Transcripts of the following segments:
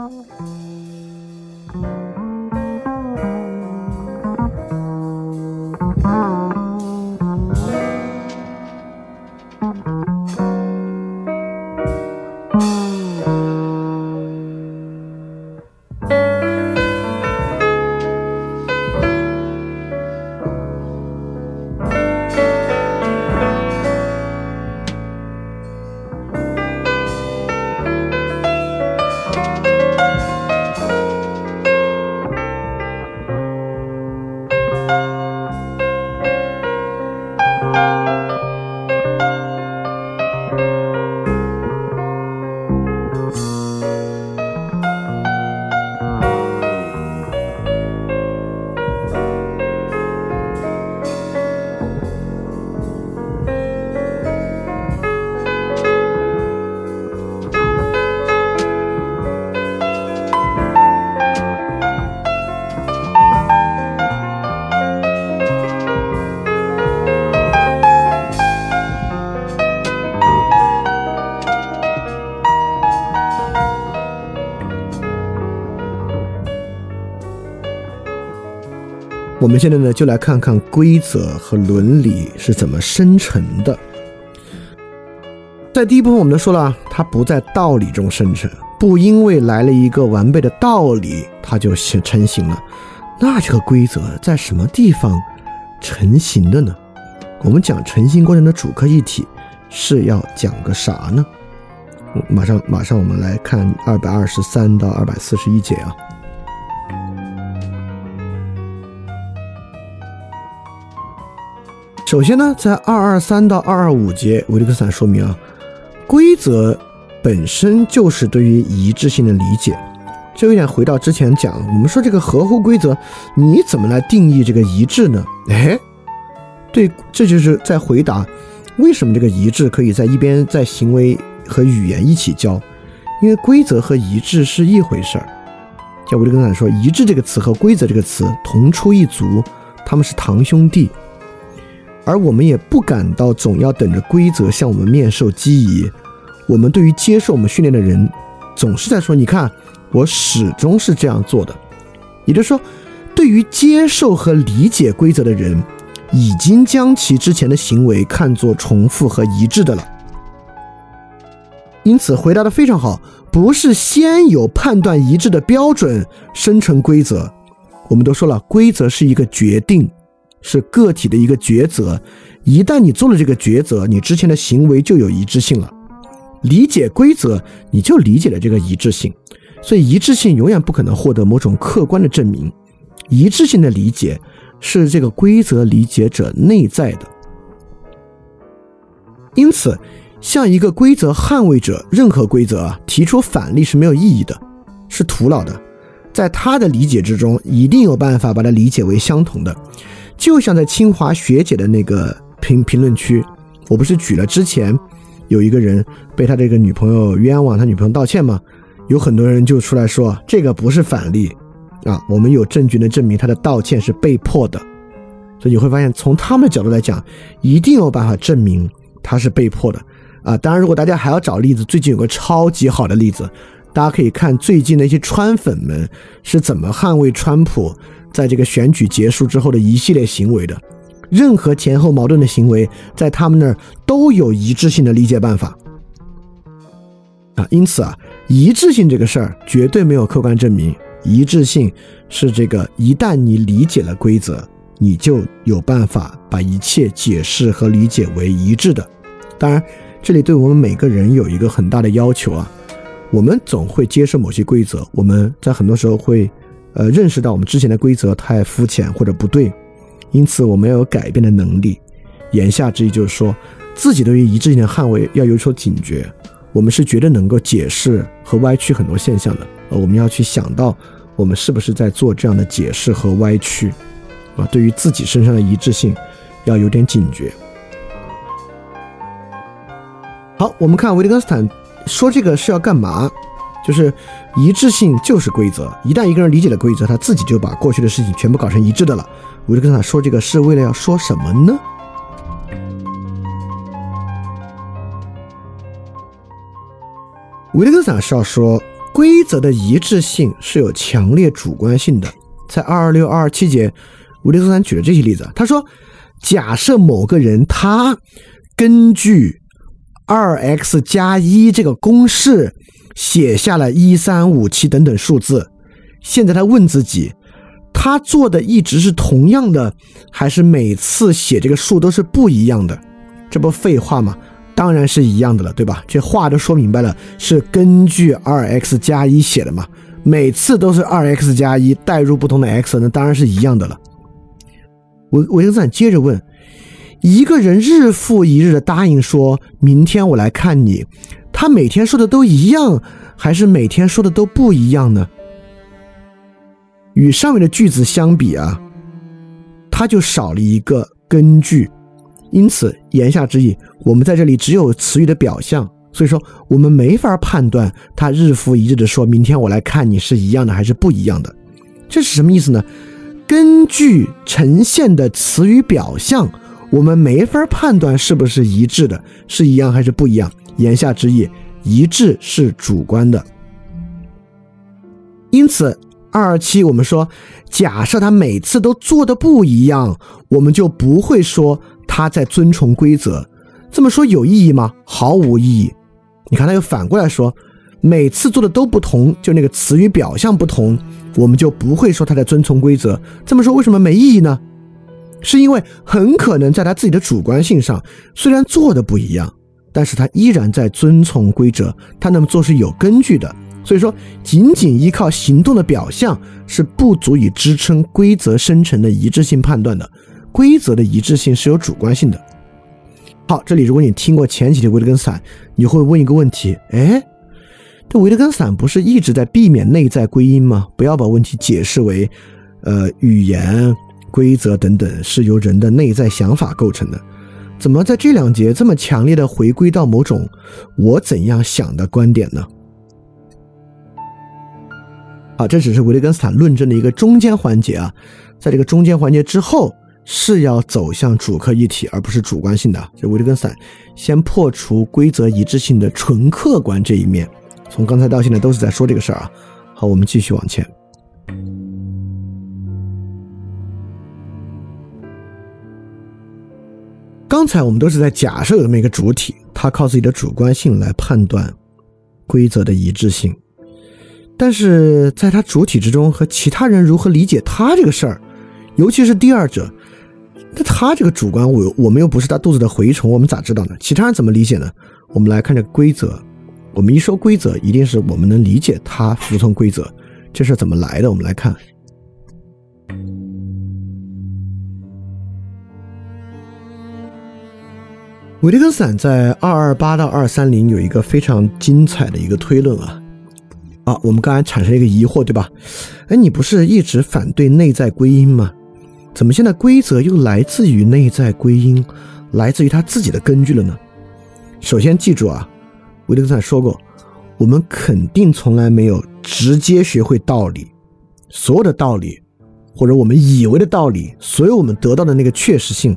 我我们现在呢，就来看看规则和伦理是怎么生成的。在第一部分，我们都说了，它不在道理中生成，不因为来了一个完备的道理，它就成成型了。那这个规则在什么地方成型的呢？我们讲成型过程的主客一体是要讲个啥呢？马上马上，我们来看二百二十三到二百四十一节啊。首先呢，在二二三到二二五节，维利根斯坦说明啊，规则本身就是对于一致性的理解。这有点回到之前讲，我们说这个合乎规则，你怎么来定义这个一致呢？哎，对，这就是在回答为什么这个一致可以在一边在行为和语言一起教，因为规则和一致是一回事儿。像维利根斯坦说，一致这个词和规则这个词同出一族，他们是堂兄弟。而我们也不感到总要等着规则向我们面授机宜。我们对于接受我们训练的人，总是在说：“你看，我始终是这样做的。”也就是说，对于接受和理解规则的人，已经将其之前的行为看作重复和一致的了。因此，回答的非常好，不是先有判断一致的标准生成规则。我们都说了，规则是一个决定。是个体的一个抉择，一旦你做了这个抉择，你之前的行为就有一致性了。理解规则，你就理解了这个一致性，所以一致性永远不可能获得某种客观的证明。一致性的理解是这个规则理解者内在的。因此，向一个规则捍卫者，任何规则提出反例是没有意义的，是徒劳的。在他的理解之中，一定有办法把它理解为相同的。就像在清华学姐的那个评评论区，我不是举了之前有一个人被他这个女朋友冤枉，他女朋友道歉吗？有很多人就出来说这个不是反例啊，我们有证据能证明他的道歉是被迫的。所以你会发现，从他们的角度来讲，一定有办法证明他是被迫的啊。当然，如果大家还要找例子，最近有个超级好的例子，大家可以看最近那些川粉们是怎么捍卫川普。在这个选举结束之后的一系列行为的，任何前后矛盾的行为，在他们那儿都有一致性的理解办法啊。因此啊，一致性这个事儿绝对没有客观证明。一致性是这个，一旦你理解了规则，你就有办法把一切解释和理解为一致的。当然，这里对我们每个人有一个很大的要求啊，我们总会接受某些规则，我们在很多时候会。呃，认识到我们之前的规则太肤浅或者不对，因此我们要有改变的能力。言下之意就是说，自己对于一致性的捍卫要有所警觉。我们是绝对能够解释和歪曲很多现象的。呃，我们要去想到，我们是不是在做这样的解释和歪曲？啊，对于自己身上的一致性，要有点警觉。好，我们看维特根斯坦说这个是要干嘛？就是一致性就是规则，一旦一个人理解了规则，他自己就把过去的事情全部搞成一致的了。我就跟他说这个是为了要说什么呢？维特根斯坦是要说，规则的一致性是有强烈主观性的。在二二六二二七节，维特根斯坦举了这些例子。他说，假设某个人他根据二 x 加一这个公式写下了一三五七等等数字，现在他问自己，他做的一直是同样的，还是每次写这个数都是不一样的？这不废话吗？当然是一样的了，对吧？这话都说明白了，是根据二 x 加一写的嘛？每次都是二 x 加一代入不同的 x，那当然是一样的了。维维特斯坦接着问：一个人日复一日的答应说明天我来看你，他每天说的都一样，还是每天说的都不一样呢？与上面的句子相比啊，他就少了一个根据。因此，言下之意，我们在这里只有词语的表象，所以说我们没法判断他日复一日的说明天我来看你是一样的还是不一样的。这是什么意思呢？根据呈现的词语表象，我们没法判断是不是一致的，是一样还是不一样。言下之意，一致是主观的。因此，二二七我们说，假设他每次都做的不一样，我们就不会说。他在遵从规则，这么说有意义吗？毫无意义。你看，他又反过来说，每次做的都不同，就那个词语表象不同，我们就不会说他在遵从规则。这么说为什么没意义呢？是因为很可能在他自己的主观性上，虽然做的不一样，但是他依然在遵从规则，他那么做是有根据的。所以说，仅仅依靠行动的表象是不足以支撑规则生成的一致性判断的。规则的一致性是有主观性的。好，这里如果你听过前几题维特根斯坦，你会问一个问题：哎，这维特根斯坦不是一直在避免内在归因吗？不要把问题解释为，呃，语言规则等等是由人的内在想法构成的。怎么在这两节这么强烈的回归到某种我怎样想的观点呢？好，这只是维特根斯坦论证的一个中间环节啊，在这个中间环节之后。是要走向主客一体，而不是主观性的。这维特根斯坦先破除规则一致性的纯客观这一面。从刚才到现在都是在说这个事儿啊。好，我们继续往前。刚才我们都是在假设有这么一个主体，他靠自己的主观性来判断规则的一致性，但是在他主体之中和其他人如何理解他这个事儿，尤其是第二者。那他这个主观，我我们又不是他肚子的蛔虫，我们咋知道呢？其他人怎么理解呢？我们来看这规则。我们一说规则，一定是我们能理解他服从规则，这是怎么来的？我们来看，维特根斯坦在二二八到二三零有一个非常精彩的一个推论啊啊！我们刚才产生一个疑惑，对吧？哎，你不是一直反对内在归因吗？怎么现在规则又来自于内在归因，来自于他自己的根据了呢？首先记住啊，维特根斯坦说过，我们肯定从来没有直接学会道理，所有的道理，或者我们以为的道理，所有我们得到的那个确实性，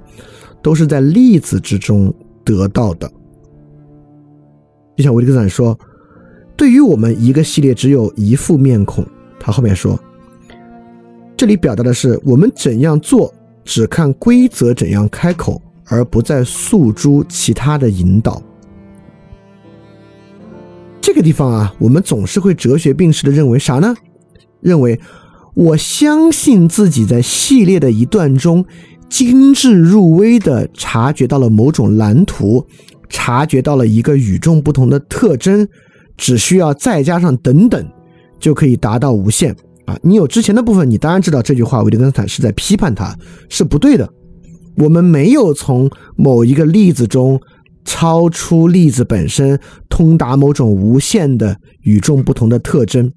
都是在例子之中得到的。就像维特根斯坦说，对于我们一个系列只有一副面孔，他后面说。这里表达的是我们怎样做，只看规则怎样开口，而不再诉诸其他的引导。这个地方啊，我们总是会哲学病式的认为啥呢？认为我相信自己在系列的一段中精致入微的察觉到了某种蓝图，察觉到了一个与众不同的特征，只需要再加上等等，就可以达到无限。啊，你有之前的部分，你当然知道这句话，维特根斯坦是在批判他，是不对的。我们没有从某一个例子中超出例子本身，通达某种无限的与众不同的特征。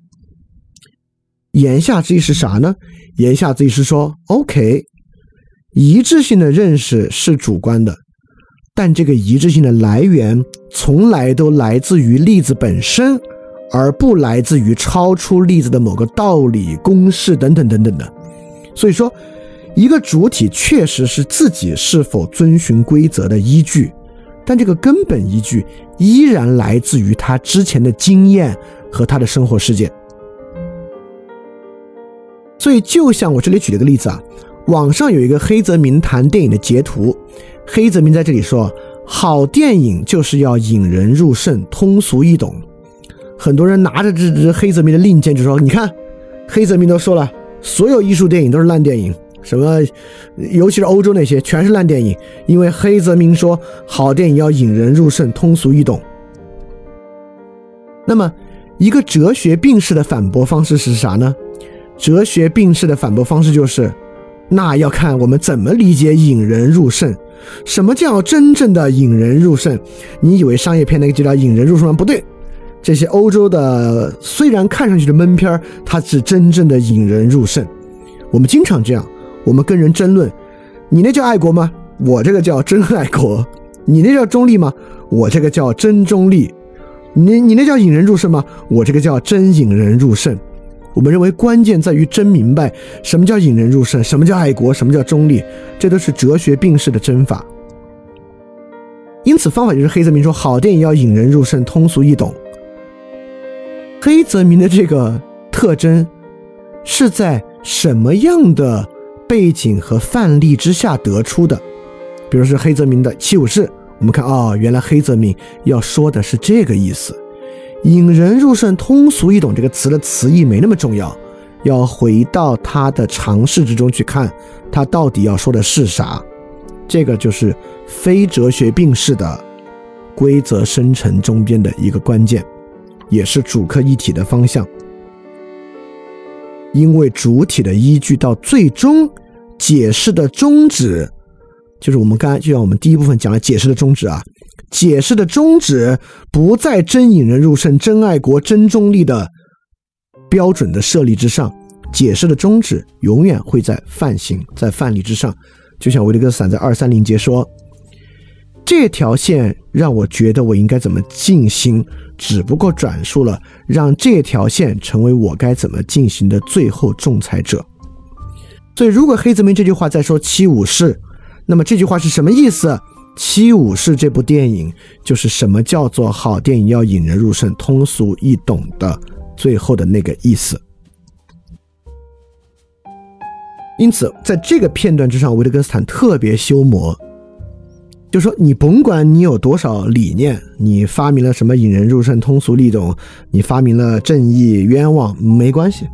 言下之意是啥呢？言下之意是说，OK，一致性的认识是主观的，但这个一致性的来源从来都来自于例子本身。而不来自于超出例子的某个道理、公式等等等等的。所以说，一个主体确实是自己是否遵循规则的依据，但这个根本依据依然来自于他之前的经验和他的生活事件。所以，就像我这里举了个例子啊，网上有一个黑泽明谈电影的截图，黑泽明在这里说，好电影就是要引人入胜、通俗易懂。很多人拿着这支黑泽明的令箭就说：“你看，黑泽明都说了，所有艺术电影都是烂电影，什么，尤其是欧洲那些全是烂电影，因为黑泽明说好电影要引人入胜、通俗易懂。”那么，一个哲学病式的反驳方式是啥呢？哲学病式的反驳方式就是，那要看我们怎么理解引人入胜。什么叫真正的引人入胜？你以为商业片那个就叫引人入胜吗？不对。这些欧洲的虽然看上去的闷片儿，它是真正的引人入胜。我们经常这样，我们跟人争论，你那叫爱国吗？我这个叫真爱国。你那叫中立吗？我这个叫真中立。你你那叫引人入胜吗？我这个叫真引人入胜。我们认为关键在于真明白什么叫引人入胜，什么叫爱国，什么叫中立，这都是哲学病式的真法。因此，方法就是黑泽明说，好电影要引人入胜，通俗易懂。黑泽明的这个特征是在什么样的背景和范例之下得出的？比如说黑泽明的《七武士》，我们看啊，原来黑泽明要说的是这个意思。引人入胜、通俗易懂这个词的词义没那么重要，要回到他的尝试之中去看，他到底要说的是啥。这个就是非哲学病式的规则生成中间的一个关键。也是主客一体的方向，因为主体的依据到最终解释的宗旨，就是我们刚才就像我们第一部分讲了解释的宗旨啊，解释的宗旨不在真引人入胜、真爱国、真中立的标准的设立之上，解释的宗旨永远会在范型、在范例之上，就像维特根斯坦在二三零节说。这条线让我觉得我应该怎么进行，只不过转述了让这条线成为我该怎么进行的最后仲裁者。所以，如果黑泽明这句话在说《七武士》，那么这句话是什么意思？《七武士》这部电影就是什么叫做好电影要引人入胜、通俗易懂的最后的那个意思。因此，在这个片段之上，维特根斯坦特别修魔。就说你甭管你有多少理念，你发明了什么引人入胜、通俗易懂，你发明了正义、冤枉，没关系，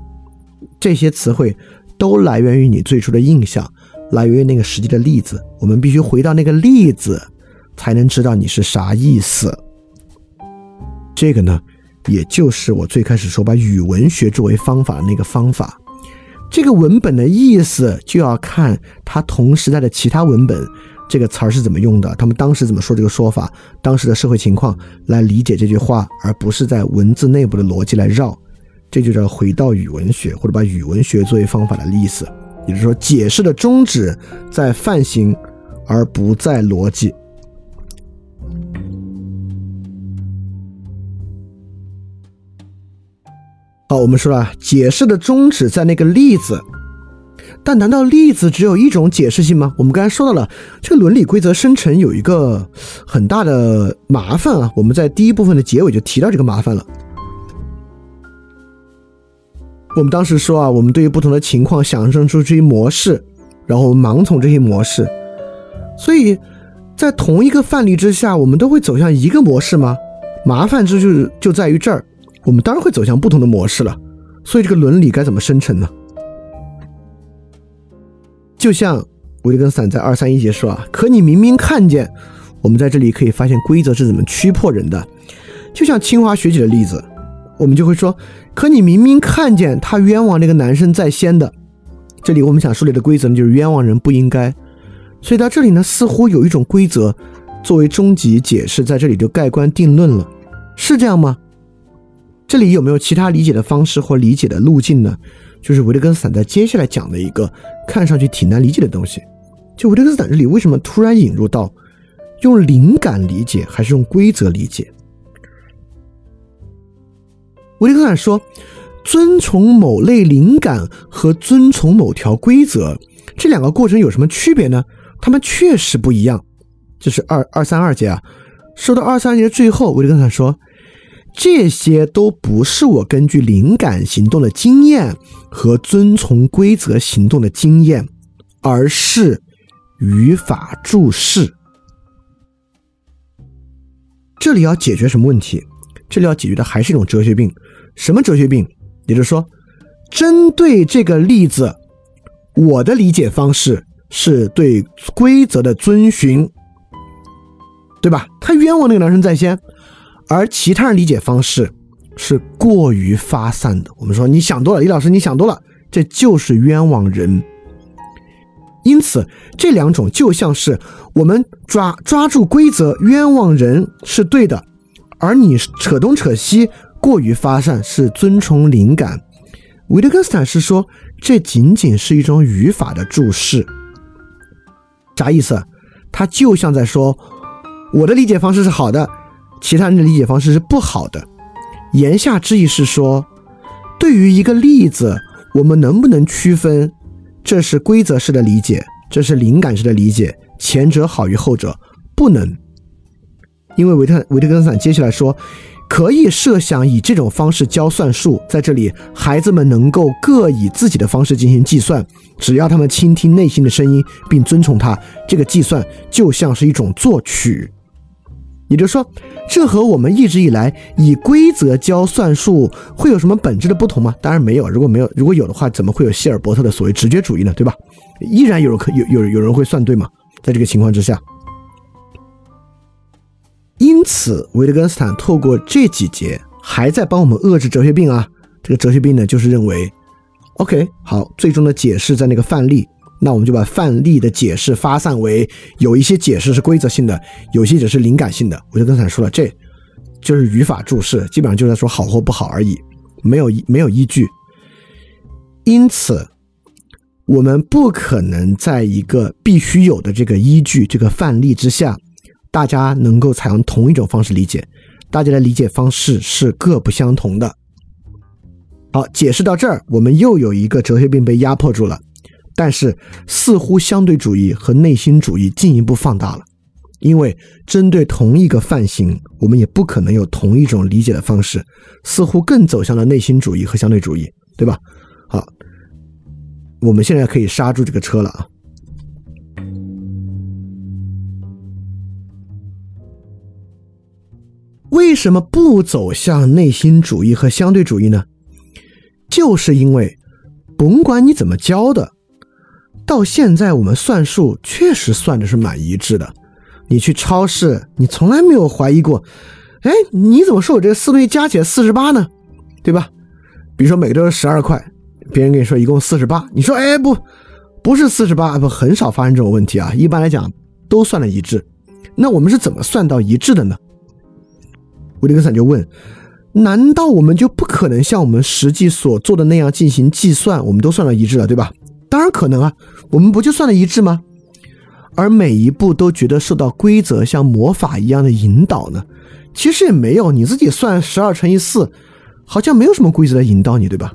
这些词汇都来源于你最初的印象，来源于那个实际的例子。我们必须回到那个例子，才能知道你是啥意思。这个呢，也就是我最开始说把语文学作为方法的那个方法。这个文本的意思就要看它同时代的其他文本。这个词儿是怎么用的？他们当时怎么说这个说法？当时的社会情况来理解这句话，而不是在文字内部的逻辑来绕，这就叫回到语文学，或者把语文学作为方法的意思。也就是说，解释的宗旨在范型，而不在逻辑。好，我们说了，解释的宗旨在那个例子。但难道例子只有一种解释性吗？我们刚才说到了这个伦理规则生成有一个很大的麻烦啊！我们在第一部分的结尾就提到这个麻烦了。我们当时说啊，我们对于不同的情况想象出这些模式，然后盲从这些模式，所以在同一个范例之下，我们都会走向一个模式吗？麻烦之就是就在于这儿，我们当然会走向不同的模式了。所以这个伦理该怎么生成呢？就像维根斯坦在二三一节说啊，可你明明看见，我们在这里可以发现规则是怎么驱迫人的。就像清华学姐的例子，我们就会说，可你明明看见他冤枉那个男生在先的。这里我们想树立的规则呢，就是冤枉人不应该。所以到这里呢，似乎有一种规则作为终极解释，在这里就盖棺定论了，是这样吗？这里有没有其他理解的方式或理解的路径呢？就是维特根斯坦在接下来讲的一个看上去挺难理解的东西。就维特根斯坦这里为什么突然引入到用灵感理解还是用规则理解？维特根斯坦说，遵从某类灵感和遵从某条规则这两个过程有什么区别呢？他们确实不一样。这是二二三二节啊，说到二三节最后，维特根斯坦说，这些都不是我根据灵感行动的经验和遵从规则行动的经验，而是语法注释。这里要解决什么问题？这里要解决的还是一种哲学病。什么哲学病？也就是说，针对这个例子，我的理解方式是对规则的遵循，对吧？他冤枉那个男生在先，而其他人理解方式是过于发散的。我们说你想多了，李老师你想多了，这就是冤枉人。因此，这两种就像是我们抓抓住规则冤枉人是对的，而你扯东扯西过于发散是遵从灵感。维特根斯坦是说，这仅仅是一种语法的注释。啥意思？他就像在说，我的理解方式是好的，其他人的理解方式是不好的。言下之意是说，对于一个例子，我们能不能区分？这是规则式的理解，这是灵感式的理解，前者好于后者，不能。因为维特维特根斯坦接下来说，可以设想以这种方式教算术，在这里孩子们能够各以自己的方式进行计算，只要他们倾听内心的声音并遵从它，这个计算就像是一种作曲。也就是说，这和我们一直以来以规则教算术会有什么本质的不同吗？当然没有。如果没有，如果有的话，怎么会有希尔伯特的所谓直觉主义呢？对吧？依然有人可有有有人会算对吗？在这个情况之下，因此维特根斯坦透过这几节还在帮我们遏制哲学病啊。这个哲学病呢，就是认为，OK，好，最终的解释在那个范例。那我们就把范例的解释发散为，有一些解释是规则性的，有些解释是灵感性的。我就刚才说了，这就是语法注释，基本上就在说好或不好而已，没有没有依据。因此，我们不可能在一个必须有的这个依据、这个范例之下，大家能够采用同一种方式理解，大家的理解方式是各不相同的。好，解释到这儿，我们又有一个哲学病被压迫住了。但是，似乎相对主义和内心主义进一步放大了，因为针对同一个范型，我们也不可能有同一种理解的方式，似乎更走向了内心主义和相对主义，对吧？好，我们现在可以刹住这个车了啊！为什么不走向内心主义和相对主义呢？就是因为，甭管你怎么教的。到现在，我们算数确实算的是蛮一致的。你去超市，你从来没有怀疑过，哎，你怎么说我这四东西加起来四十八呢？对吧？比如说每个都是十二块，别人跟你说一共四十八，你说哎不，不是四十八，不很少发生这种问题啊。一般来讲都算的一致。那我们是怎么算到一致的呢？维特根斯坦就问：难道我们就不可能像我们实际所做的那样进行计算？我们都算到一致了，对吧？当然可能啊，我们不就算的一致吗？而每一步都觉得受到规则像魔法一样的引导呢？其实也没有，你自己算十二乘以四，好像没有什么规则来引导你，对吧？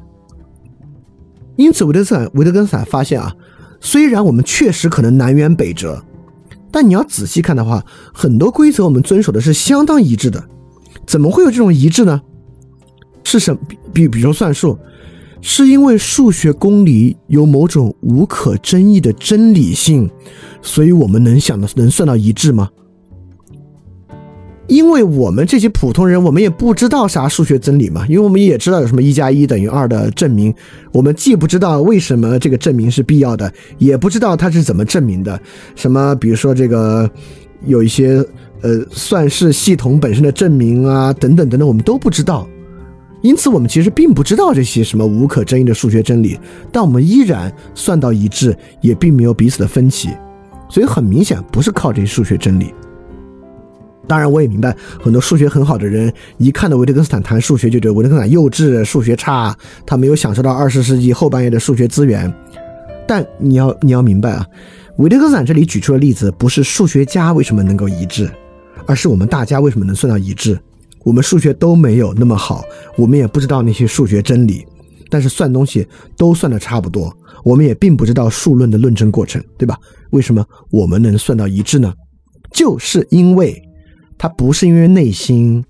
因此，维特森维特根斯坦发现啊，虽然我们确实可能南辕北辙，但你要仔细看的话，很多规则我们遵守的是相当一致的。怎么会有这种一致呢？是什比比比如算术？是因为数学公理有某种无可争议的真理性，所以我们能想的能算到一致吗？因为我们这些普通人，我们也不知道啥数学真理嘛，因为我们也知道有什么一加一等于二的证明，我们既不知道为什么这个证明是必要的，也不知道它是怎么证明的。什么，比如说这个有一些呃算式系统本身的证明啊，等等等等，我们都不知道。因此，我们其实并不知道这些什么无可争议的数学真理，但我们依然算到一致，也并没有彼此的分歧，所以很明显不是靠这些数学真理。当然，我也明白很多数学很好的人，一看到维特根斯坦谈数学，就觉得维特根斯坦幼稚、数学差，他没有享受到二十世纪后半叶的数学资源。但你要你要明白啊，维特根斯坦这里举出的例子，不是数学家为什么能够一致，而是我们大家为什么能算到一致。我们数学都没有那么好，我们也不知道那些数学真理，但是算东西都算的差不多。我们也并不知道数论的论证过程，对吧？为什么我们能算到一致呢？就是因为它不是因为内心，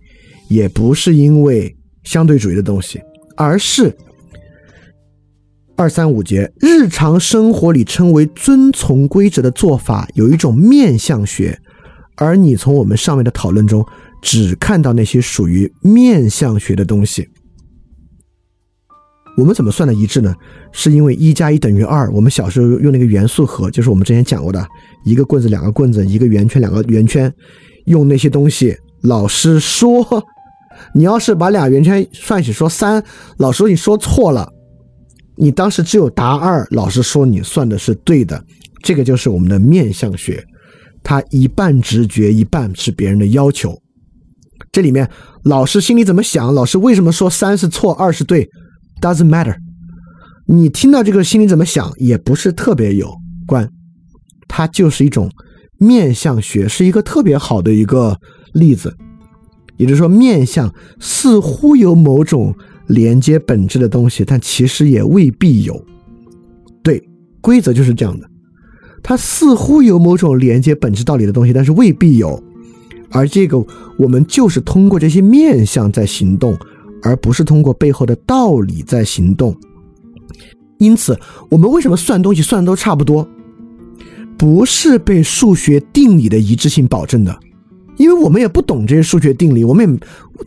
也不是因为相对主义的东西，而是二三五节日常生活里称为遵从规则的做法，有一种面相学，而你从我们上面的讨论中只看到那些属于面相学的东西。我们怎么算的一致呢？是因为一加一等于二。我们小时候用那个元素盒，就是我们之前讲过的，一个棍子两个棍子，一个圆圈两个圆圈，用那些东西。老师说，你要是把俩圆圈算起说三，老师你说错了，你当时只有答二，老师说你算的是对的。这个就是我们的面相学，它一半直觉，一半是别人的要求。这里面老师心里怎么想？老师为什么说三是错，二是对？Doesn't matter，你听到这个心里怎么想也不是特别有关，它就是一种面相学，是一个特别好的一个例子。也就是说，面相似乎有某种连接本质的东西，但其实也未必有。对，规则就是这样的，它似乎有某种连接本质道理的东西，但是未必有。而这个，我们就是通过这些面相在行动。而不是通过背后的道理在行动，因此我们为什么算东西算的都差不多？不是被数学定理的一致性保证的，因为我们也不懂这些数学定理，我们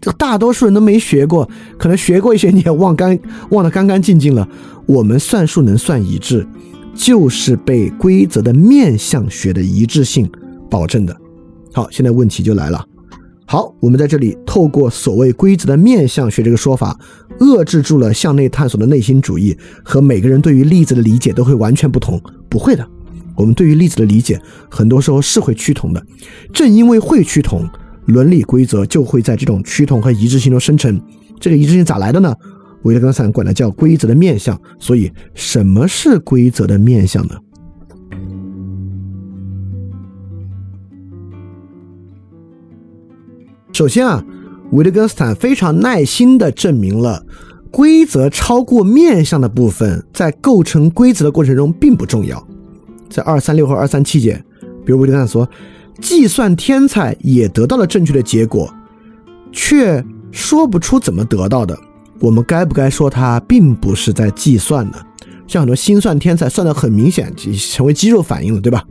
也大多数人都没学过，可能学过一些你也忘干忘得干干净净了。我们算数能算一致，就是被规则的面相学的一致性保证的。好，现在问题就来了。好，我们在这里透过所谓规则的面相学这个说法，遏制住了向内探索的内心主义和每个人对于例子的理解都会完全不同。不会的，我们对于粒子的理解很多时候是会趋同的。正因为会趋同，伦理规则就会在这种趋同和一致性中生成。这个一致性咋来的呢？维特根斯坦管它叫规则的面相。所以，什么是规则的面相呢？首先啊，维特根斯坦非常耐心地证明了规则超过面相的部分，在构成规则的过程中并不重要。在二三六和二三七节，比如维特根说，计算天才也得到了正确的结果，却说不出怎么得到的。我们该不该说他并不是在计算呢？像很多心算天才算得很明显，成为肌肉反应了，对吧？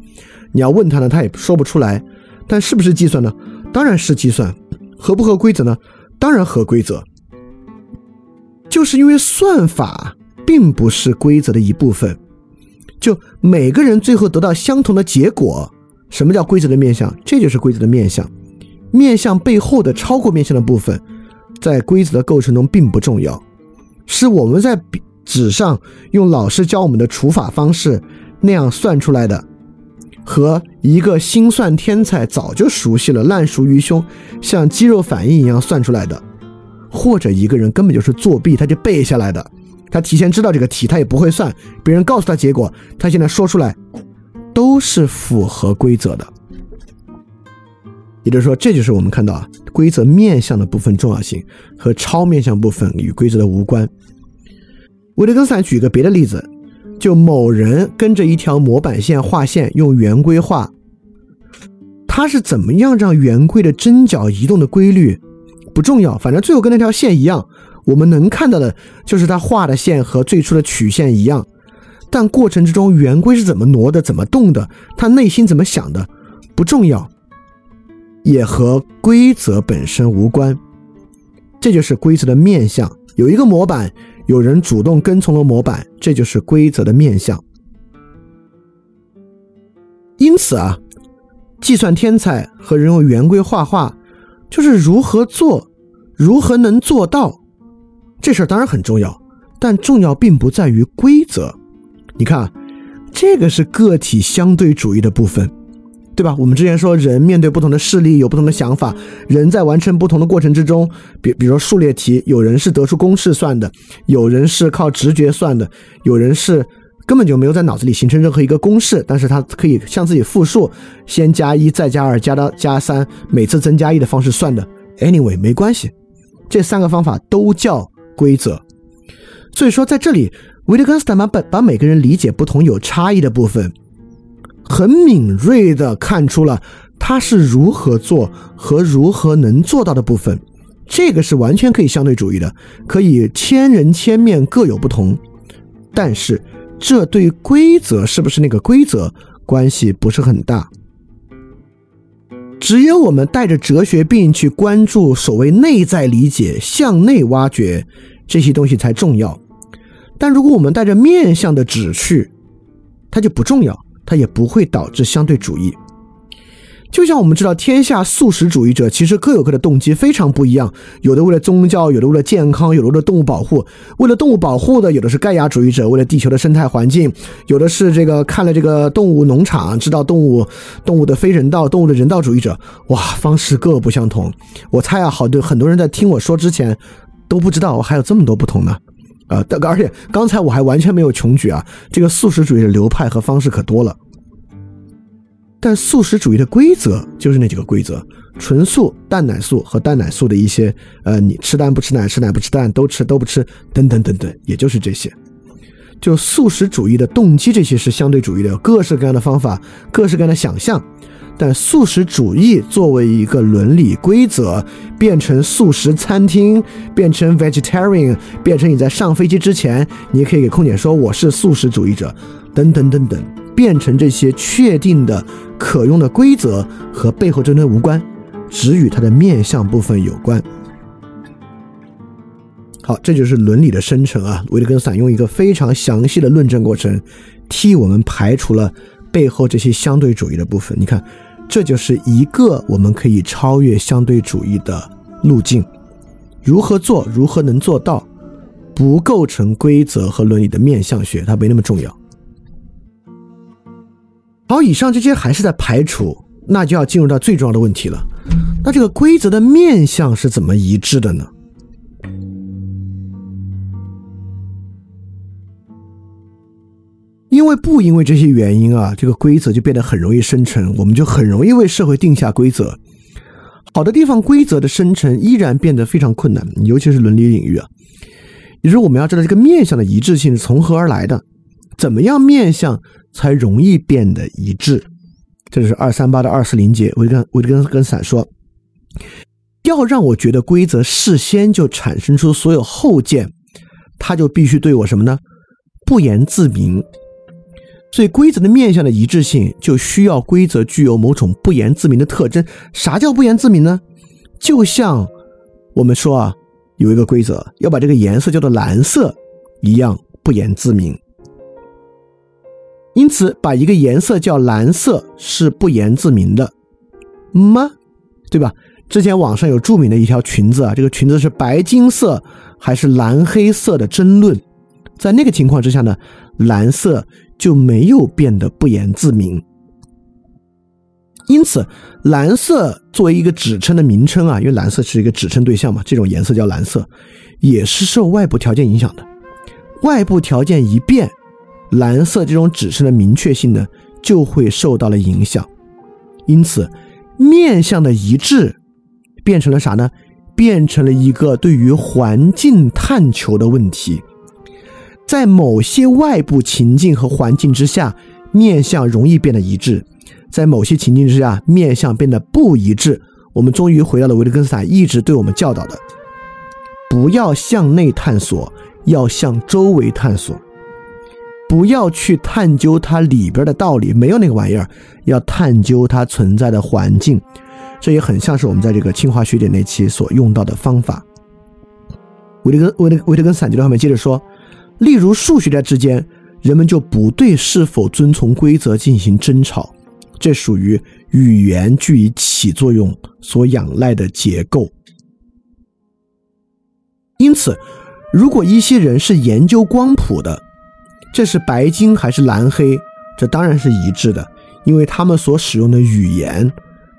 你要问他呢，他也说不出来。但是不是计算呢？当然是计算。合不合规则呢？当然合规则，就是因为算法并不是规则的一部分，就每个人最后得到相同的结果。什么叫规则的面向？这就是规则的面向。面向背后的超过面向的部分，在规则的构成中并不重要，是我们在纸上用老师教我们的除法方式那样算出来的。和一个心算天才早就熟悉了，烂熟于胸，像肌肉反应一样算出来的，或者一个人根本就是作弊，他就背下来的，他提前知道这个题，他也不会算，别人告诉他结果，他现在说出来，都是符合规则的。也就是说，这就是我们看到啊，规则面向的部分重要性和超面向部分与规则的无关。维特根斯坦举个别的例子。就某人跟着一条模板线画线，用圆规画，他是怎么样让圆规的针脚移动的规律不重要，反正最后跟那条线一样。我们能看到的就是他画的线和最初的曲线一样，但过程之中圆规是怎么挪的、怎么动的，他内心怎么想的不重要，也和规则本身无关。这就是规则的面相，有一个模板。有人主动跟从了模板，这就是规则的面相。因此啊，计算天才和人用圆规画画，就是如何做，如何能做到，这事儿当然很重要，但重要并不在于规则。你看，这个是个体相对主义的部分。对吧？我们之前说，人面对不同的事例有不同的想法，人在完成不同的过程之中，比比如说数列题，有人是得出公式算的，有人是靠直觉算的，有人是根本就没有在脑子里形成任何一个公式，但是他可以向自己复述，先加一，再加二，加到加三，每次增加一的方式算的。Anyway，没关系，这三个方法都叫规则。所以说，在这里，维特根斯坦把把每个人理解不同有差异的部分。很敏锐地看出了他是如何做和如何能做到的部分，这个是完全可以相对主义的，可以千人千面各有不同。但是这对规则是不是那个规则关系不是很大。只有我们带着哲学病去关注所谓内在理解、向内挖掘这些东西才重要。但如果我们带着面向的旨趣，它就不重要，它也不会导致相对主义。就像我们知道，天下素食主义者其实各有各的动机，非常不一样。有的为了宗教，有的为了健康，有的为了动物保护。为了动物保护的，有的是盖亚主义者，为了地球的生态环境；有的是这个看了这个动物农场，知道动物动物的非人道，动物的人道主义者。哇，方式各不相同。我猜啊，好多很多人在听我说之前都不知道我还有这么多不同呢。呃，而且刚才我还完全没有穷举啊，这个素食主义的流派和方式可多了。但素食主义的规则就是那几个规则：纯素、蛋奶素和蛋奶素的一些，呃，你吃蛋不吃奶，吃奶不吃蛋，都吃都不吃，等等等等，也就是这些。就素食主义的动机，这些是相对主义的，各式各样的方法，各式各样的想象。但素食主义作为一个伦理规则，变成素食餐厅，变成 vegetarian，变成你在上飞机之前，你可以给空姐说我是素食主义者，等等等等。变成这些确定的可用的规则和背后真正无关，只与它的面相部分有关。好，这就是伦理的生成啊。维特根斯坦用一个非常详细的论证过程，替我们排除了背后这些相对主义的部分。你看，这就是一个我们可以超越相对主义的路径。如何做，如何能做到，不构成规则和伦理的面相学，它没那么重要。好，以上这些还是在排除，那就要进入到最重要的问题了。那这个规则的面相是怎么一致的呢？因为不因为这些原因啊，这个规则就变得很容易生成，我们就很容易为社会定下规则。好的地方，规则的生成依然变得非常困难，尤其是伦理领域啊。也就是我们要知道这个面相的一致性是从何而来的，怎么样面相？才容易变得一致，这是二三八的二四零节。维根维根根散说，要让我觉得规则事先就产生出所有后见，他就必须对我什么呢？不言自明。所以规则的面向的一致性，就需要规则具有某种不言自明的特征。啥叫不言自明呢？就像我们说啊，有一个规则要把这个颜色叫做蓝色一样，不言自明。因此，把一个颜色叫蓝色是不言自明的吗？对吧？之前网上有著名的一条裙子啊，这个裙子是白金色还是蓝黑色的争论，在那个情况之下呢，蓝色就没有变得不言自明。因此，蓝色作为一个指称的名称啊，因为蓝色是一个指称对象嘛，这种颜色叫蓝色，也是受外部条件影响的。外部条件一变。蓝色这种指示的明确性呢，就会受到了影响，因此面向的一致变成了啥呢？变成了一个对于环境探求的问题。在某些外部情境和环境之下，面向容易变得一致；在某些情境之下，面向变得不一致。我们终于回到了维特根斯坦一直对我们教导的：不要向内探索，要向周围探索。不要去探究它里边的道理，没有那个玩意儿。要探究它存在的环境，这也很像是我们在这个清华学点那期所用到的方法。维特根维特维特根散记的后面接着说，例如数学家之间，人们就不对是否遵从规则进行争吵，这属于语言据以起作用所仰赖的结构。因此，如果一些人是研究光谱的，这是白金还是蓝黑？这当然是一致的，因为他们所使用的语言，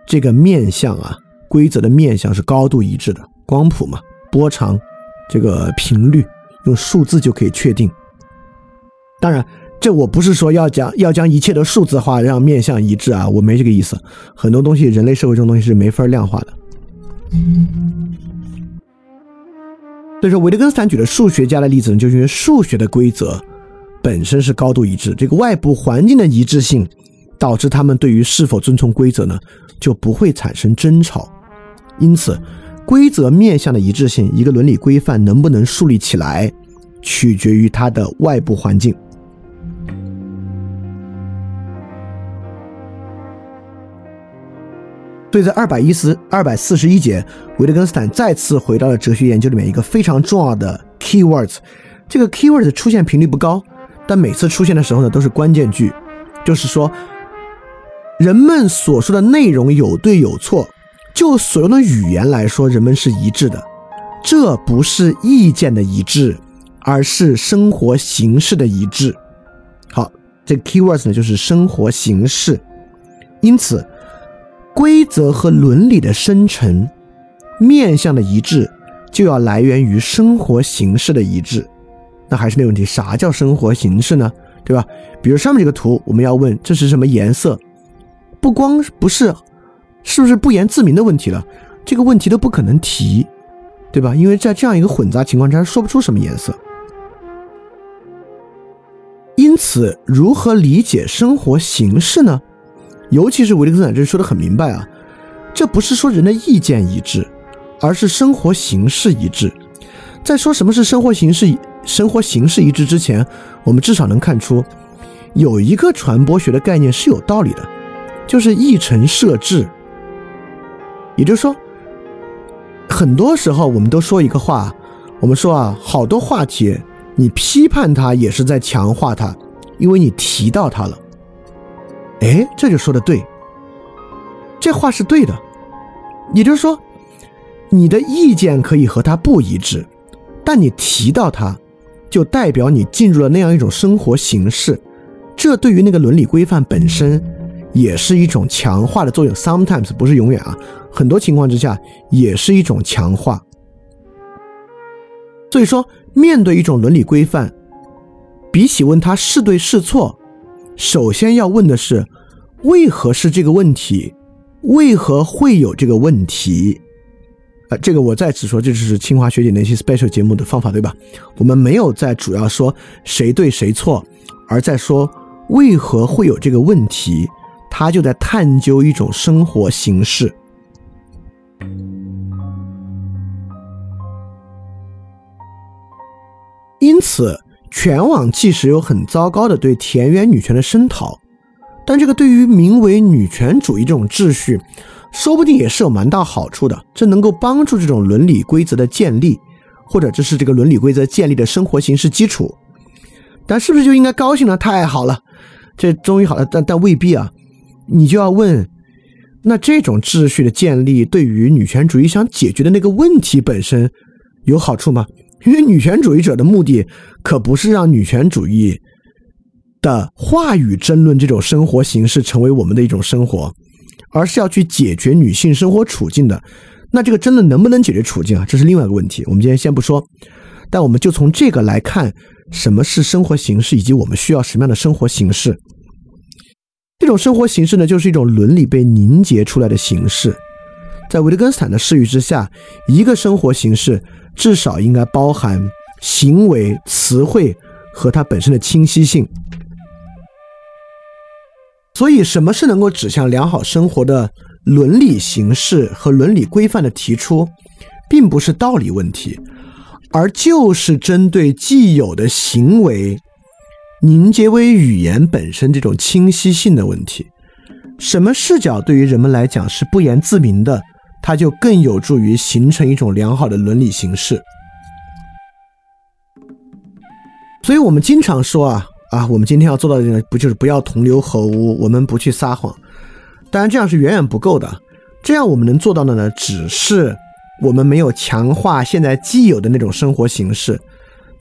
这个面相啊，规则的面相是高度一致的。光谱嘛，波长，这个频率，用数字就可以确定。当然，这我不是说要将要将一切都数字化，让面相一致啊，我没这个意思。很多东西，人类社会中东西是没法量化的。所以说，维特根斯坦举的数学家的例子呢，就是因为数学的规则。本身是高度一致，这个外部环境的一致性，导致他们对于是否遵从规则呢，就不会产生争吵。因此，规则面向的一致性，一个伦理规范能不能树立起来，取决于它的外部环境。所以在二百一十二百四十一节，维特根斯坦再次回到了哲学研究里面一个非常重要的 keywords。这个 keywords 出现频率不高，但每次出现的时候呢，都是关键句，就是说，人们所说的内容有对有错，就所用的语言来说，人们是一致的。这不是意见的一致，而是生活形式的一致。好，这 keywords 呢，就是生活形式。因此。规则和伦理的生成，面向的一致，就要来源于生活形式的一致。那还是那问题，啥叫生活形式呢？对吧？比如上面这个图，我们要问这是什么颜色，不光不是，是不是不言自明的问题了？这个问题都不可能提，对吧？因为在这样一个混杂情况之下，说不出什么颜色。因此，如何理解生活形式呢？尤其是维特根斯坦这说的很明白啊，这不是说人的意见一致，而是生活形式一致。在说什么是生活形式、生活形式一致之前，我们至少能看出有一个传播学的概念是有道理的，就是议程设置。也就是说，很多时候我们都说一个话，我们说啊，好多话题你批判它也是在强化它，因为你提到它了。哎，这就说的对，这话是对的。也就是说，你的意见可以和他不一致，但你提到他，就代表你进入了那样一种生活形式。这对于那个伦理规范本身，也是一种强化的作用。Sometimes 不是永远啊，很多情况之下也是一种强化。所以说，面对一种伦理规范，比起问他是对是错。首先要问的是，为何是这个问题？为何会有这个问题？啊，这个我再次说，这就是清华学姐那些 special 节目的方法，对吧？我们没有在主要说谁对谁错，而在说为何会有这个问题，他就在探究一种生活形式。因此。全网即使有很糟糕的对田园女权的声讨，但这个对于名为女权主义这种秩序，说不定也是有蛮大好处的。这能够帮助这种伦理规则的建立，或者这是这个伦理规则建立的生活形式基础。但是不是就应该高兴呢？太好了，这终于好了。但但未必啊，你就要问，那这种秩序的建立对于女权主义想解决的那个问题本身有好处吗？因为女权主义者的目的可不是让女权主义的话语争论这种生活形式成为我们的一种生活，而是要去解决女性生活处境的。那这个争论能不能解决处境啊？这是另外一个问题。我们今天先不说，但我们就从这个来看，什么是生活形式，以及我们需要什么样的生活形式。这种生活形式呢，就是一种伦理被凝结出来的形式。在维特根斯坦的视域之下，一个生活形式。至少应该包含行为、词汇和它本身的清晰性。所以，什么是能够指向良好生活的伦理形式和伦理规范的提出，并不是道理问题，而就是针对既有的行为凝结为语言本身这种清晰性的问题。什么视角对于人们来讲是不言自明的？它就更有助于形成一种良好的伦理形式。所以，我们经常说啊啊，我们今天要做到的呢不就是不要同流合污，我们不去撒谎。当然，这样是远远不够的。这样我们能做到的呢，只是我们没有强化现在既有的那种生活形式。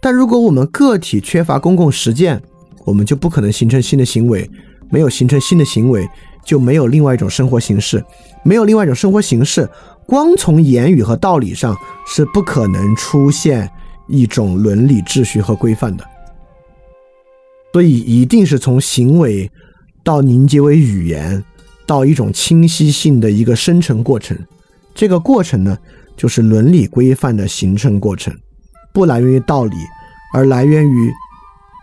但如果我们个体缺乏公共实践，我们就不可能形成新的行为。没有形成新的行为。就没有另外一种生活形式，没有另外一种生活形式，光从言语和道理上是不可能出现一种伦理秩序和规范的。所以，一定是从行为到凝结为语言，到一种清晰性的一个生成过程。这个过程呢，就是伦理规范的形成过程，不来源于道理，而来源于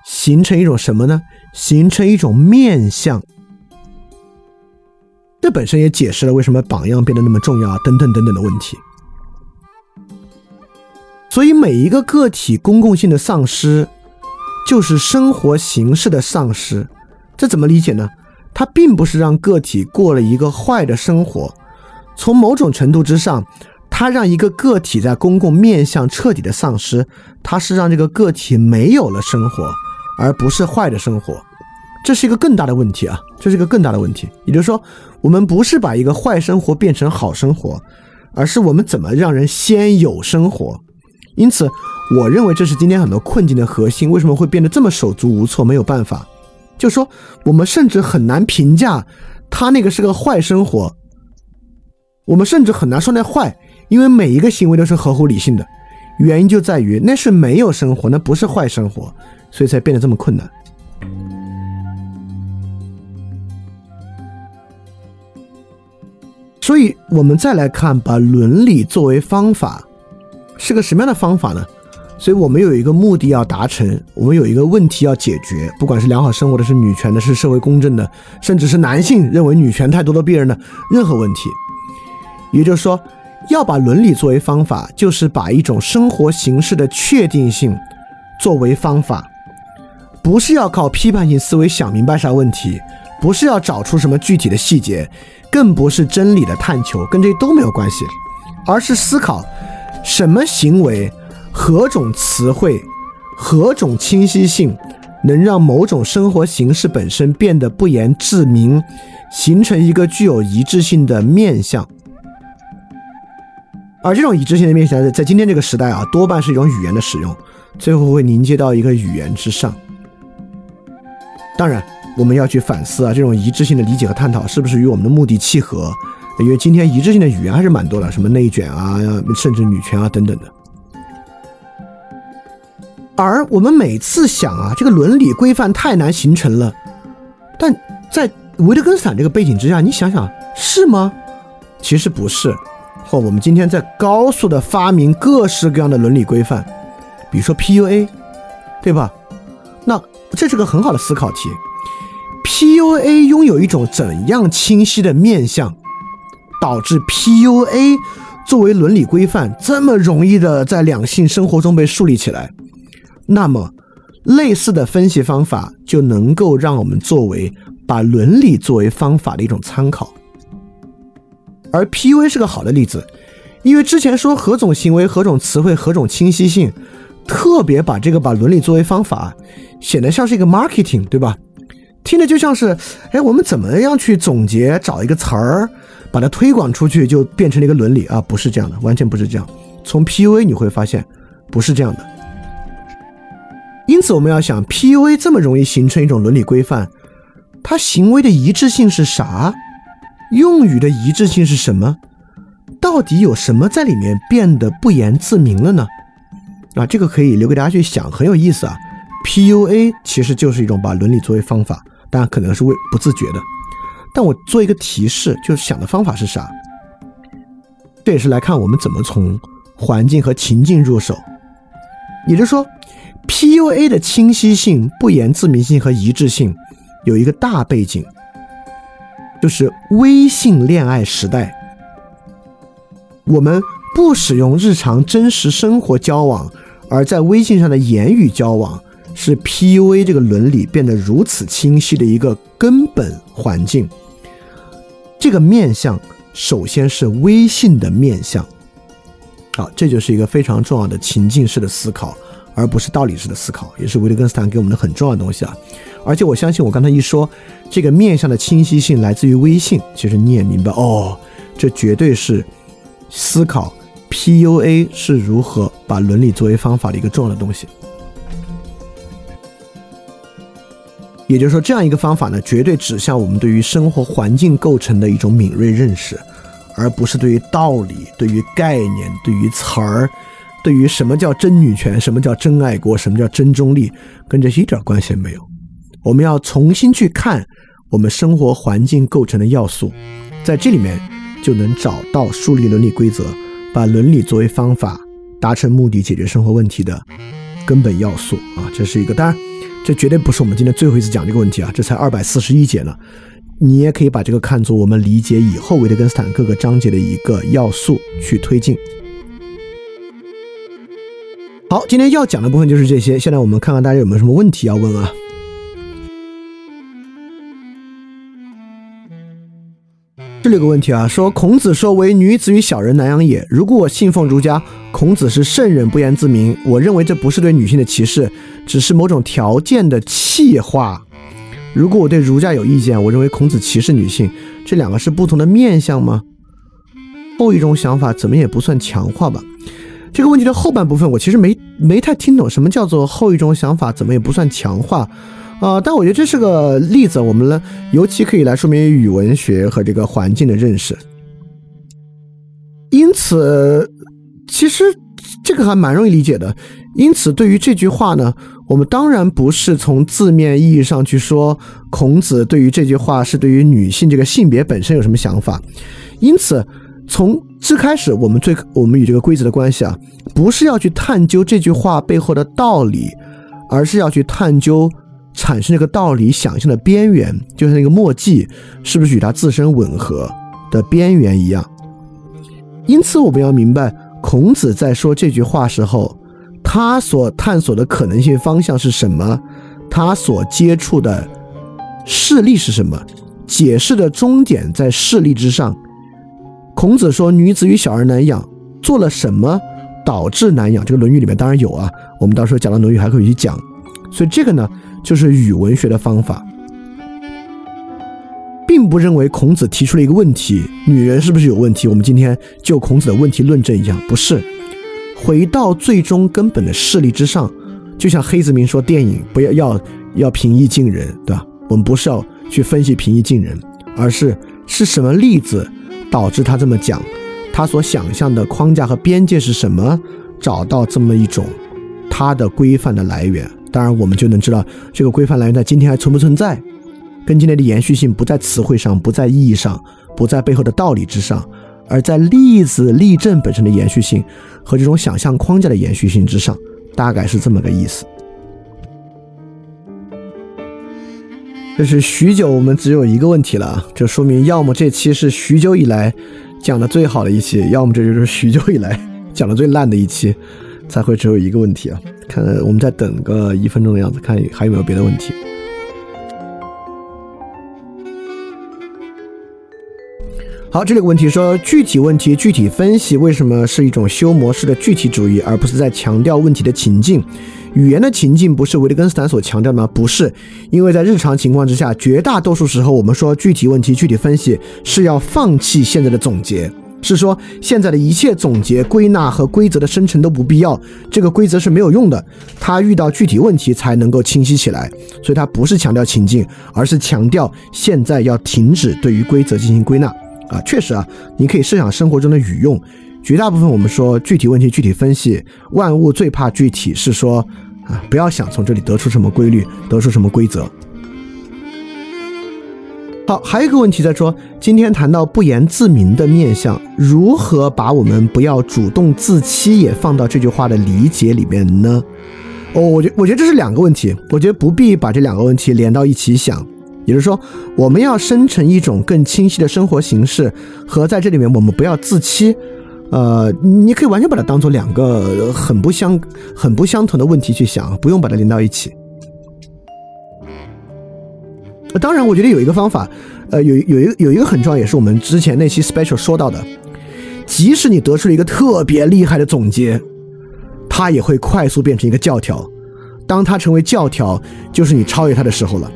形成一种什么呢？形成一种面相。这本身也解释了为什么榜样变得那么重要，等等等等的问题。所以，每一个个体公共性的丧失，就是生活形式的丧失。这怎么理解呢？它并不是让个体过了一个坏的生活，从某种程度之上，它让一个个体在公共面向彻底的丧失，它是让这个个体没有了生活，而不是坏的生活。这是一个更大的问题啊！这是一个更大的问题。也就是说，我们不是把一个坏生活变成好生活，而是我们怎么让人先有生活。因此，我认为这是今天很多困境的核心。为什么会变得这么手足无措、没有办法？就说我们甚至很难评价他那个是个坏生活。我们甚至很难说那坏，因为每一个行为都是合乎理性的。原因就在于那是没有生活，那不是坏生活，所以才变得这么困难。所以，我们再来看，把伦理作为方法，是个什么样的方法呢？所以我们有一个目的要达成，我们有一个问题要解决，不管是良好生活的，是女权的，是社会公正的，甚至是男性认为女权太多的别人的任何问题。也就是说，要把伦理作为方法，就是把一种生活形式的确定性作为方法，不是要靠批判性思维想明白啥问题，不是要找出什么具体的细节。更不是真理的探求，跟这都没有关系，而是思考什么行为、何种词汇、何种清晰性能让某种生活形式本身变得不言自明，形成一个具有一致性的面相。而这种一致性的面相，在今天这个时代啊，多半是一种语言的使用，最后会凝结到一个语言之上。当然。我们要去反思啊，这种一致性的理解和探讨是不是与我们的目的契合？因为今天一致性的语言还是蛮多的，什么内卷啊，甚至女权啊等等的。而我们每次想啊，这个伦理规范太难形成了。但在维特根斯坦这个背景之下，你想想是吗？其实不是。或我们今天在高速的发明各式各样的伦理规范，比如说 PUA，对吧？那这是个很好的思考题。PUA 拥有一种怎样清晰的面相，导致 PUA 作为伦理规范这么容易的在两性生活中被树立起来？那么，类似的分析方法就能够让我们作为把伦理作为方法的一种参考。而 PUA 是个好的例子，因为之前说何种行为、何种词汇、何种清晰性，特别把这个把伦理作为方法显得像是一个 marketing，对吧？听着就像是，哎，我们怎么样去总结，找一个词儿，把它推广出去，就变成了一个伦理啊？不是这样的，完全不是这样。从 PUA 你会发现，不是这样的。因此，我们要想，PUA 这么容易形成一种伦理规范，它行为的一致性是啥？用语的一致性是什么？到底有什么在里面变得不言自明了呢？啊，这个可以留给大家去想，很有意思啊。PUA 其实就是一种把伦理作为方法。当然可能是为不自觉的，但我做一个提示，就是想的方法是啥？这也是来看我们怎么从环境和情境入手。也就是说，PUA 的清晰性、不言自明性和一致性有一个大背景，就是微信恋爱时代，我们不使用日常真实生活交往，而在微信上的言语交往。是 PUA 这个伦理变得如此清晰的一个根本环境。这个面相首先是微信的面相，好，这就是一个非常重要的情境式的思考，而不是道理式的思考，也是维特根斯坦给我们的很重要的东西啊。而且我相信，我刚才一说这个面向的清晰性来自于微信，其实你也明白哦，这绝对是思考 PUA 是如何把伦理作为方法的一个重要的东西。也就是说，这样一个方法呢，绝对指向我们对于生活环境构成的一种敏锐认识，而不是对于道理、对于概念、对于词儿、对于什么叫真女权、什么叫真爱国、什么叫真中立，跟这些一点关系也没有。我们要重新去看我们生活环境构成的要素，在这里面就能找到树立伦理规则、把伦理作为方法达成目的、解决生活问题的根本要素啊！这是一个当然。这绝对不是我们今天最后一次讲这个问题啊！这才二百四十一节呢，你也可以把这个看作我们理解以后维特根斯坦各个章节的一个要素去推进。好，今天要讲的部分就是这些。现在我们看看大家有没有什么问题要问啊？这里有个问题啊，说孔子说为女子与小人难养也。如果我信奉儒家，孔子是圣人，不言自明。我认为这不是对女性的歧视，只是某种条件的气化。如果我对儒家有意见，我认为孔子歧视女性，这两个是不同的面相吗？后一种想法怎么也不算强化吧？这个问题的后半部分，我其实没没太听懂，什么叫做后一种想法，怎么也不算强化啊？但我觉得这是个例子，我们呢尤其可以来说明语文学和这个环境的认识。因此，其实这个还蛮容易理解的。因此，对于这句话呢，我们当然不是从字面意义上去说，孔子对于这句话是对于女性这个性别本身有什么想法。因此。从最开始，我们最我们与这个规则的关系啊，不是要去探究这句话背后的道理，而是要去探究产生这个道理想象的边缘，就像那个墨迹是不是与它自身吻合的边缘一样。因此，我们要明白，孔子在说这句话时候，他所探索的可能性方向是什么，他所接触的事例是什么，解释的终点在事例之上。孔子说：“女子与小儿难养，做了什么导致难养？”这个《论语》里面当然有啊，我们到时候讲到《论语》还可以去讲。所以这个呢，就是语文学的方法，并不认为孔子提出了一个问题：女人是不是有问题？我们今天就孔子的问题论证一样，不是。回到最终根本的事例之上，就像黑子明说：“电影不要要要平易近人，对吧？我们不是要去分析平易近人，而是是什么例子。”导致他这么讲，他所想象的框架和边界是什么？找到这么一种他的规范的来源，当然我们就能知道这个规范来源在今天还存不存在。跟今天的延续性不在词汇上，不在意义上，不在背后的道理之上，而在例子例证本身的延续性和这种想象框架的延续性之上，大概是这么个意思。这是许久，我们只有一个问题了，这说明要么这期是许久以来讲的最好的一期，要么这就是许久以来 讲的最烂的一期，才会只有一个问题啊！看，我们再等个一分钟的样子，看还有没有别的问题。好，这里个问题说，具体问题具体分析，为什么是一种修模式的具体主义，而不是在强调问题的情境？语言的情境不是维特根斯坦所强调的吗？不是，因为在日常情况之下，绝大多数时候，我们说具体问题具体分析是要放弃现在的总结，是说现在的一切总结、归纳和规则的生成都不必要，这个规则是没有用的，它遇到具体问题才能够清晰起来。所以它不是强调情境，而是强调现在要停止对于规则进行归纳啊。确实啊，你可以设想生活中的语用，绝大部分我们说具体问题具体分析，万物最怕具体，是说。啊，不要想从这里得出什么规律，得出什么规则。好，还有一个问题在说，今天谈到不言自明的面相，如何把我们不要主动自欺也放到这句话的理解里面呢？哦，我觉我觉得这是两个问题，我觉得不必把这两个问题连到一起想。也就是说，我们要生成一种更清晰的生活形式，和在这里面我们不要自欺。呃，你可以完全把它当做两个很不相、很不相同的问题去想，不用把它连到一起。当然，我觉得有一个方法，呃，有有一个有一个很重要，也是我们之前那期 special 说到的，即使你得出了一个特别厉害的总结，它也会快速变成一个教条。当它成为教条，就是你超越它的时候了。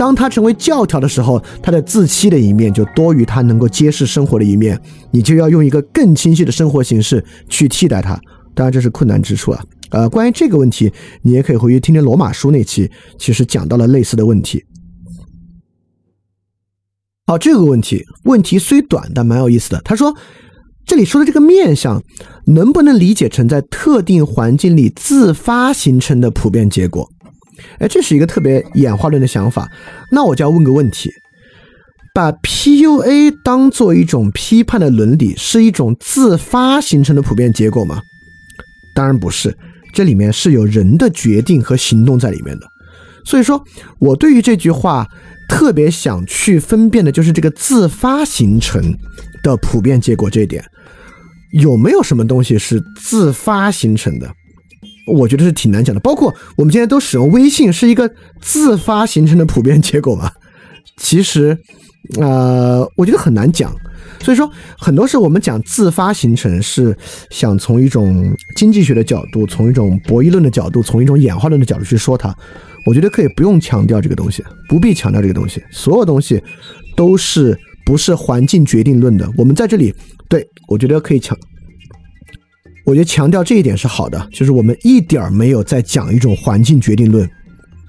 当他成为教条的时候，他的自欺的一面就多于他能够揭示生活的一面，你就要用一个更清晰的生活形式去替代它。当然，这是困难之处啊。呃，关于这个问题，你也可以回去听听罗马书那期，其实讲到了类似的问题。好，这个问题问题虽短，但蛮有意思的。他说，这里说的这个面相，能不能理解成在特定环境里自发形成的普遍结果？哎，这是一个特别演化论的想法。那我就要问个问题：把 PUA 当做一种批判的伦理，是一种自发形成的普遍结果吗？当然不是，这里面是有人的决定和行动在里面的。所以说我对于这句话特别想去分辨的就是这个自发形成的普遍结果这一点，有没有什么东西是自发形成的？我觉得是挺难讲的。包括我们现在都使用微信，是一个自发形成的普遍结果吗？其实，呃，我觉得很难讲。所以说，很多时候我们讲自发形成，是想从一种经济学的角度，从一种博弈论的角度，从一种演化论的角度去说它。我觉得可以不用强调这个东西，不必强调这个东西。所有东西都是不是环境决定论的。我们在这里，对我觉得可以强，我觉得强调这一点是好的，就是我们一点儿没有在讲一种环境决定论。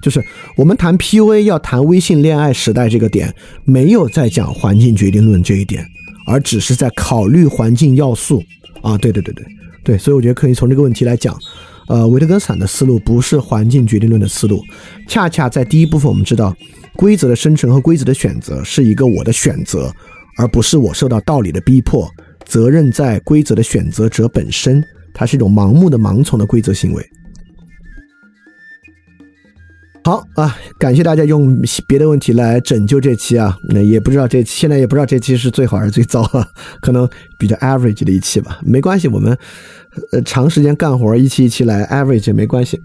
就是我们谈 PUA 要谈微信恋爱时代这个点，没有在讲环境决定论这一点，而只是在考虑环境要素啊！对对对对对，所以我觉得可以从这个问题来讲，呃，维特根斯坦的思路不是环境决定论的思路，恰恰在第一部分我们知道，规则的生成和规则的选择是一个我的选择，而不是我受到道理的逼迫，责任在规则的选择者本身，它是一种盲目的盲从的规则行为。好啊，感谢大家用别的问题来拯救这期啊，那也不知道这期现在也不知道这期是最好还是最糟啊，可能比较 average 的一期吧，没关系，我们呃长时间干活，一期一期来 average 没关系，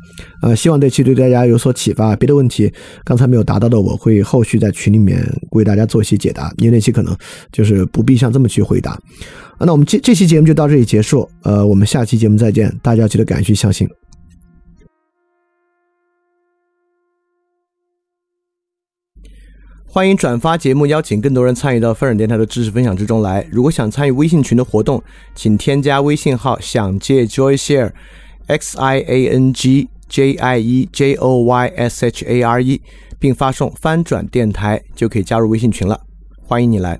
呃，希望这期对大家有所启发。别的问题刚才没有达到的，我会后续在群里面为大家做一些解答，因为那期可能就是不必像这么去回答。啊，那我们这这期节目就到这里结束，呃，我们下期节目再见，大家记得敢去相信。欢迎转发节目，邀请更多人参与到分享电台的知识分享之中来。如果想参与微信群的活动，请添加微信号“想借 Joy Share”，X I A N G J I E J O Y S H A R E，并发送“翻转电台”就可以加入微信群了。欢迎你来。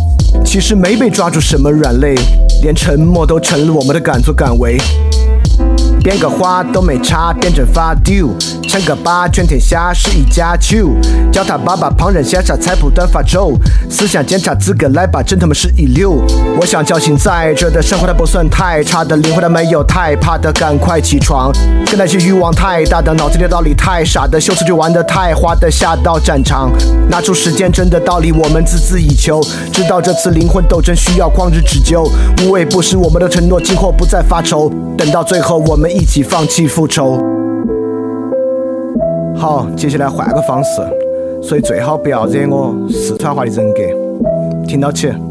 其实没被抓住什么软肋，连沉默都成了我们的敢作敢为。编个花都没差，变成发丢，称个八，全天下是一家球。叫他爸爸，旁人羡煞，菜谱端发粥。思想检查资格来吧，真他妈是一流。我想叫醒在这的生活，它不算太差的灵魂，它没有太怕的，赶快起床。跟那些欲望太大的，脑子里的道理太傻的，秀词就玩的太花的，下到战场，拿出时间真的道理，我们孜孜以求。知道这次灵魂斗争需要旷日持久，无畏不食我们的承诺，今后不再发愁。等到最和，我们。一起放弃复仇。好，接下来换个方式，所以最好不要惹我四川话的人格，听到起。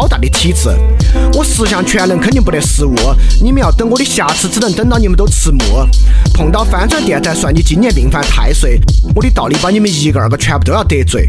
好大的体质，我十项全能肯定不得失误。你们要等我的瑕疵，只能等到你们都迟暮。碰到翻转电台，算你今年命犯太岁。我的道理把你们一个二个全部都要得罪。